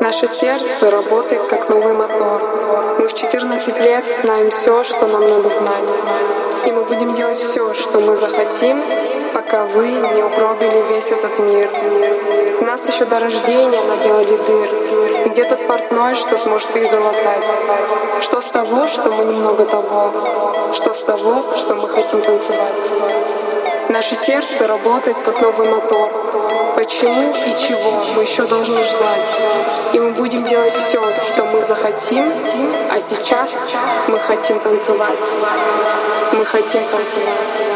Наше сердце работает как новый мотор. Мы в 14 лет знаем все, что нам надо знать. И мы будем делать все, что мы захотим, пока вы не угробили весь этот мир. Нас еще до рождения наделали дыр. Где тот портной, что сможет их залатать? Что с того, что мы немного того? Что с того, что мы хотим танцевать? Наше сердце работает как новый мотор. Почему и чего мы еще должны ждать? И мы будем делать все, что мы захотим, а сейчас мы хотим танцевать. Мы хотим танцевать.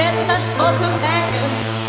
It's supposed to happen.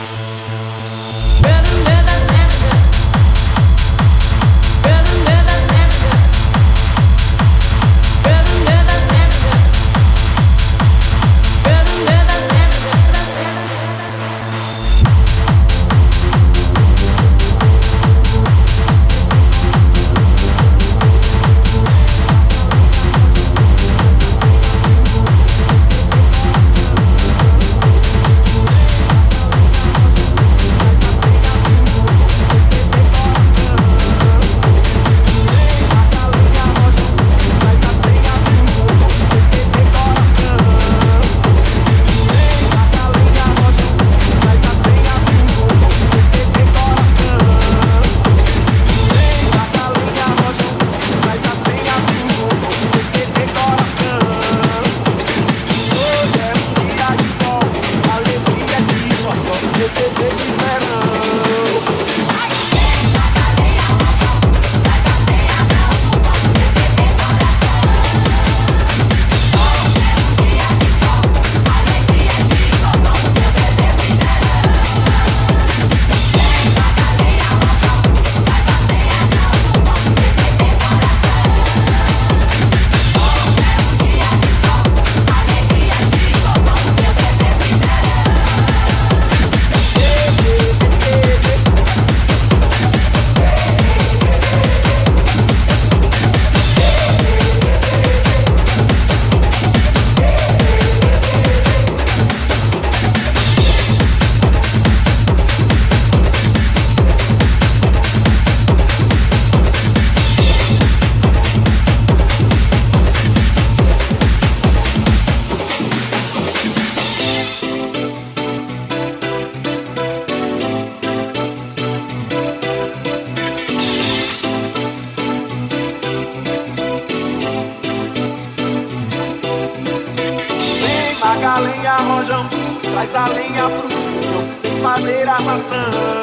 passando.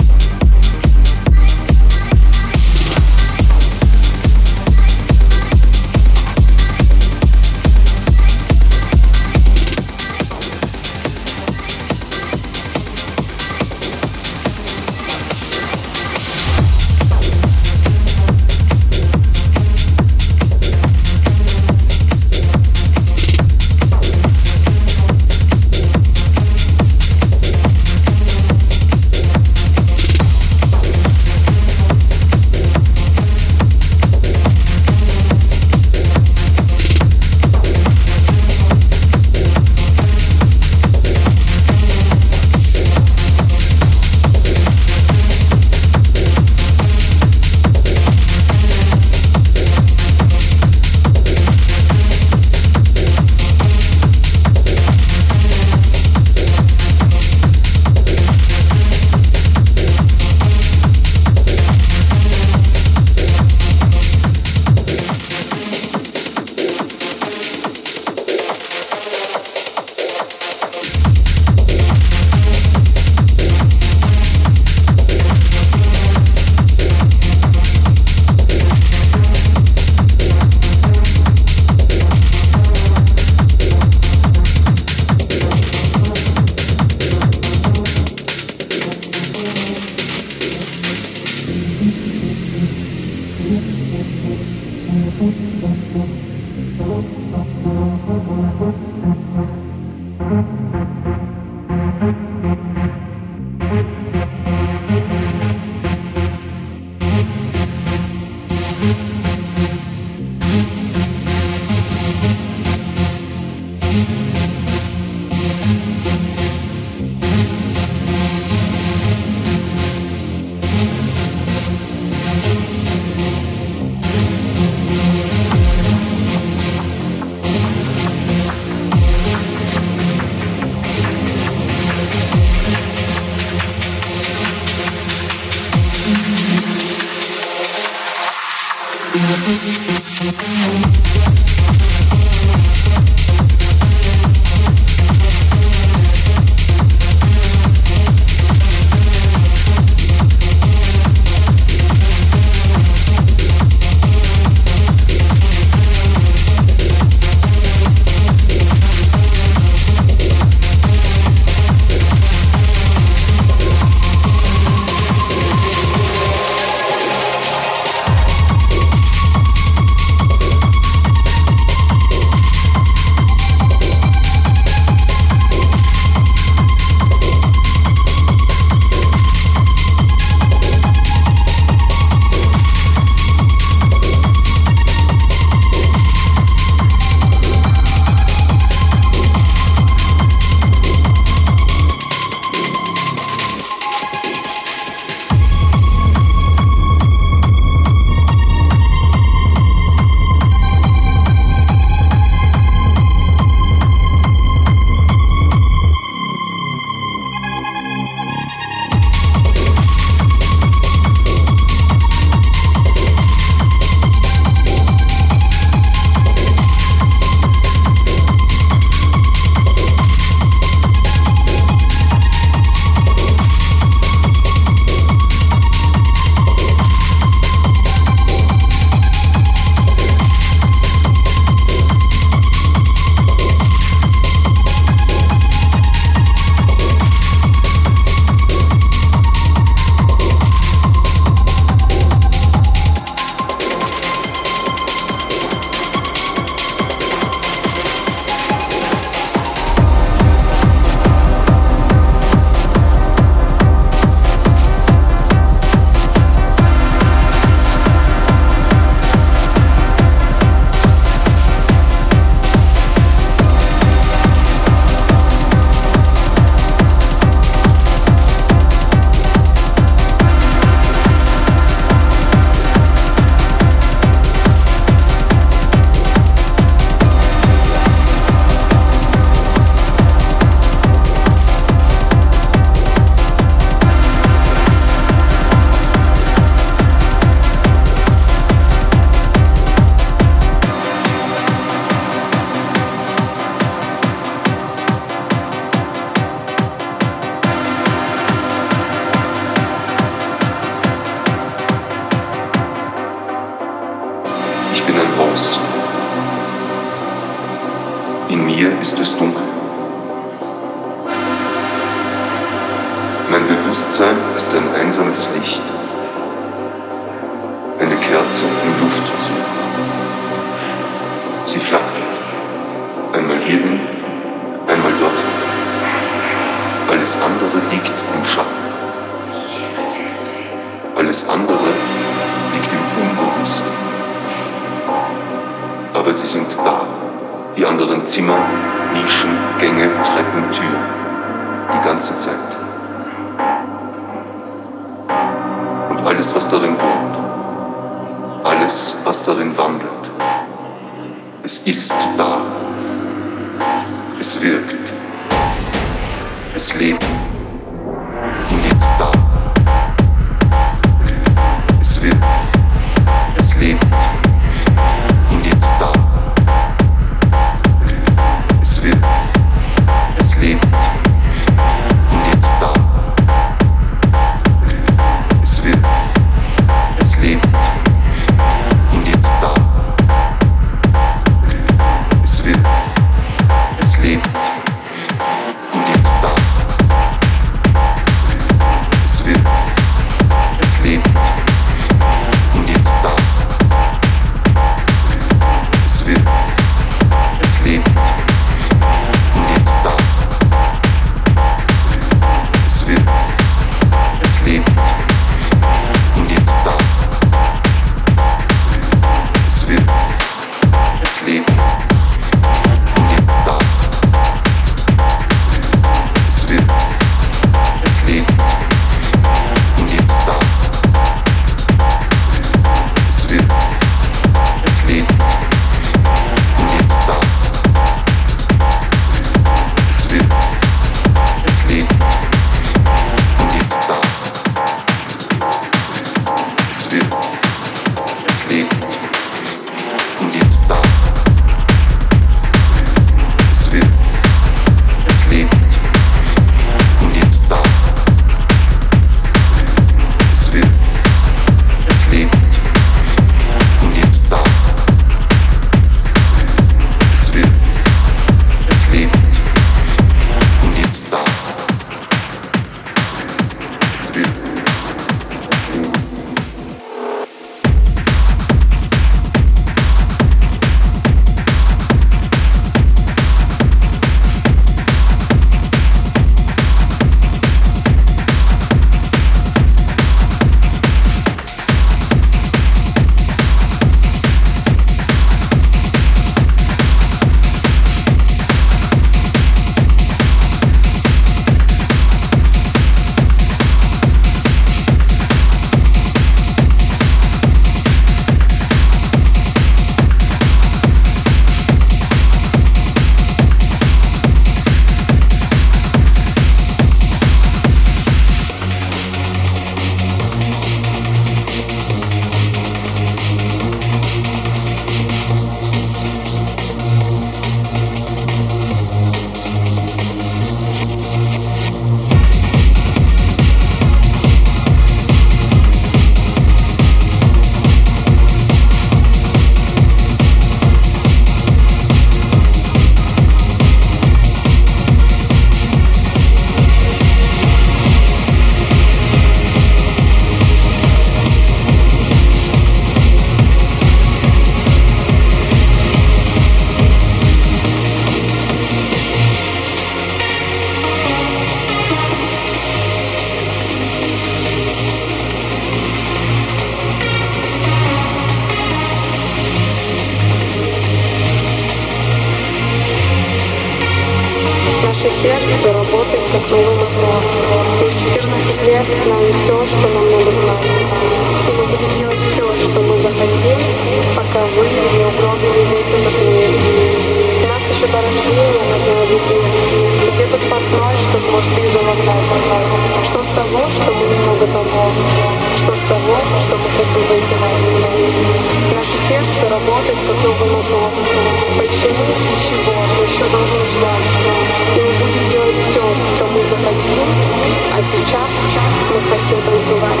Мы хотим танцевать,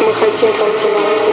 мы хотим танцевать.